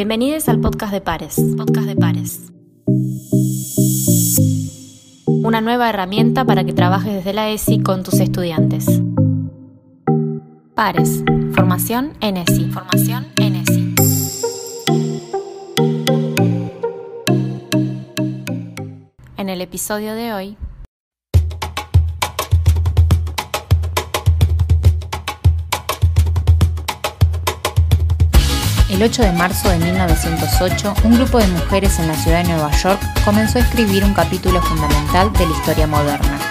Bienvenidos al podcast de Pares. Podcast de Pares. Una nueva herramienta para que trabajes desde la ESI con tus estudiantes. Pares. Formación en ESI. Formación en ESI. En el episodio de hoy El 8 de marzo de 1908, un grupo de mujeres en la ciudad de Nueva York comenzó a escribir un capítulo fundamental de la historia moderna.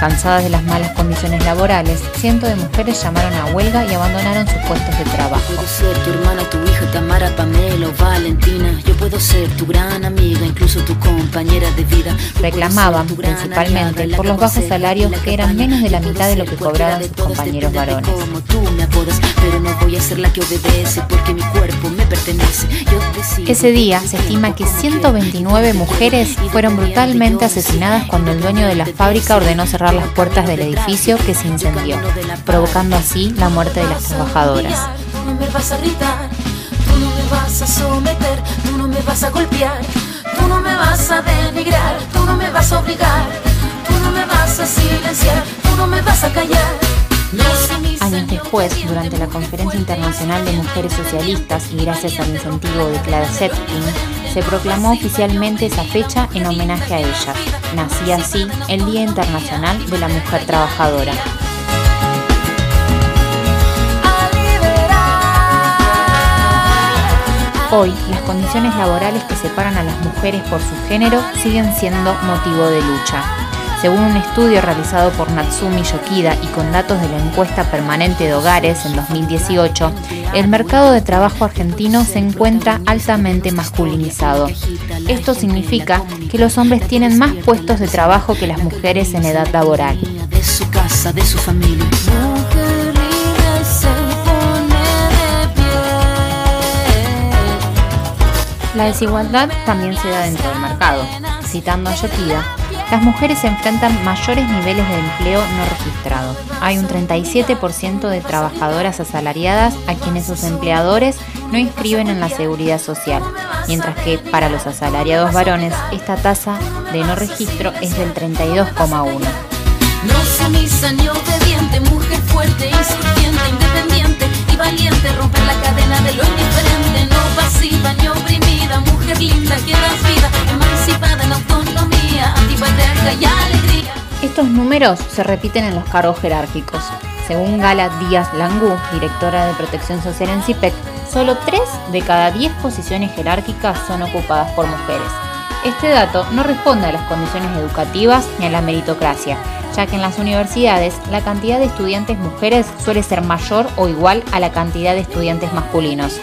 Cansadas de las malas condiciones laborales, cientos de mujeres llamaron a huelga y abandonaron sus puestos de trabajo. Puedo ser tu hermana, tu hija, Tamara, Pamela o Valentina. Yo puedo ser tu gran amiga, incluso tu compañera de vida. Yo Reclamaban principalmente aliada, por los bajos salarios la que eran menos de la mitad de lo que cobraban sus compañeros varones. Ese día se estima que tiempo como 129 quiera. mujeres fueron brutalmente asesinadas cuando el dueño de la fábrica ordenó cerrar las puertas del edificio que se incendió, provocando así la muerte de las trabajadoras. Tú no me vas a gritar, tú no me vas a someter, tú no me vas a golpear, tú no me vas a denigrar, tú no me vas a obligar, tú no me vas a silenciar, tú no me vas a callar. No sé mis Años después, de durante la Conferencia Internacional de Mujeres Socialistas y gracias al incentivo de Clara Zetkin, se proclamó oficialmente esa fecha en homenaje a ellas. Nacía así el Día Internacional de la Mujer Trabajadora. Hoy, las condiciones laborales que separan a las mujeres por su género siguen siendo motivo de lucha. Según un estudio realizado por Natsumi Yokida y con datos de la encuesta permanente de hogares en 2018, el mercado de trabajo argentino se encuentra altamente masculinizado. Esto significa que los hombres tienen más puestos de trabajo que las mujeres en edad laboral. De su casa, de su familia. La desigualdad también se da dentro del mercado. Citando a Yokida, las mujeres enfrentan mayores niveles de empleo no registrado. Hay un 37% de trabajadoras asalariadas a quienes sus empleadores no inscriben en la seguridad social, mientras que para los asalariados varones esta tasa de no registro es del 32,1%. No ni obediente, mujer fuerte, números se repiten en los cargos jerárquicos. Según Gala Díaz Langú, directora de Protección Social en CIPEC, solo 3 de cada 10 posiciones jerárquicas son ocupadas por mujeres. Este dato no responde a las condiciones educativas ni a la meritocracia, ya que en las universidades la cantidad de estudiantes mujeres suele ser mayor o igual a la cantidad de estudiantes masculinos.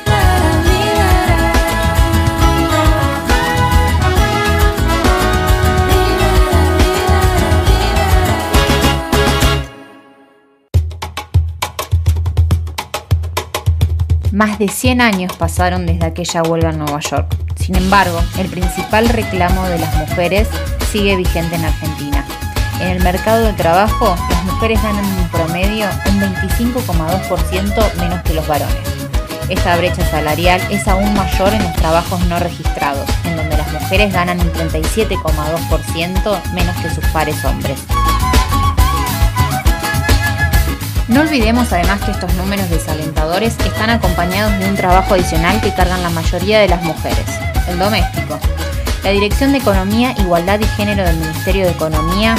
Más de 100 años pasaron desde aquella huelga en Nueva York. Sin embargo, el principal reclamo de las mujeres sigue vigente en Argentina. En el mercado de trabajo, las mujeres ganan en promedio un 25,2% menos que los varones. Esta brecha salarial es aún mayor en los trabajos no registrados, en donde las mujeres ganan un 37,2% menos que sus pares hombres. No olvidemos además que estos números desalentadores están acompañados de un trabajo adicional que cargan la mayoría de las mujeres, el doméstico. La Dirección de Economía, Igualdad y Género del Ministerio de Economía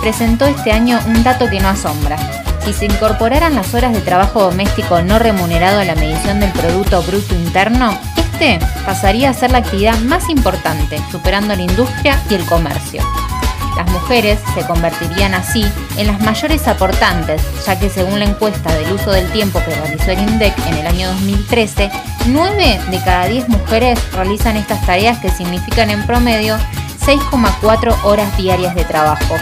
presentó este año un dato que no asombra. Si se incorporaran las horas de trabajo doméstico no remunerado a la medición del Producto Bruto Interno, este pasaría a ser la actividad más importante, superando la industria y el comercio. Las mujeres se convertirían así en las mayores aportantes, ya que según la encuesta del uso del tiempo que realizó el INDEC en el año 2013, 9 de cada 10 mujeres realizan estas tareas que significan en promedio 6,4 horas diarias de trabajo.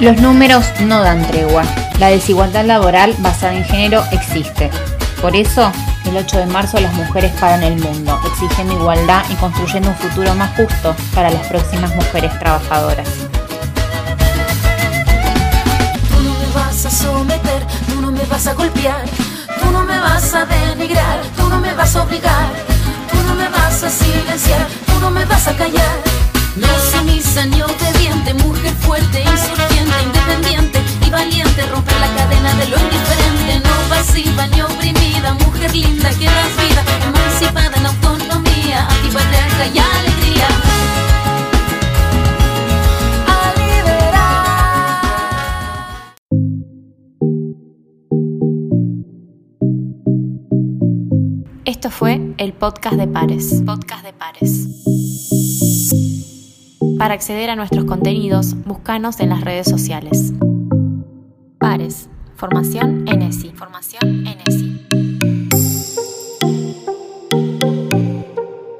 Los números no dan tregua. La desigualdad laboral basada en género existe. Por eso, el 8 de marzo las mujeres paran el mundo, exigiendo igualdad y construyendo un futuro más justo para las próximas mujeres trabajadoras. Tú no me vas a someter, tú no me vas a golpear, tú no me vas a denigrar. tú no me vas a obligar, tú no me vas a silenciar, tú no me vas a callar. No sumisa ni valiente, romper la cadena de lo indiferente, no pasiva ni oprimida, mujer linda que das vida, emancipada en autonomía, antipatriarca y alegría. A liberar. Esto fue el podcast de Pares. Podcast de Pares. Para acceder a nuestros contenidos, búscanos en las redes sociales. Pares. Formación ENESI. Formación ENESI.